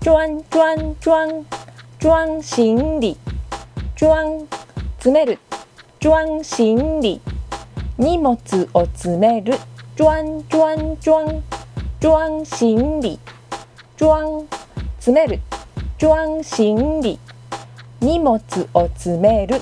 装装装装行李装詰める装行李荷物を詰める装装装装行李装詰める装行李荷物を詰める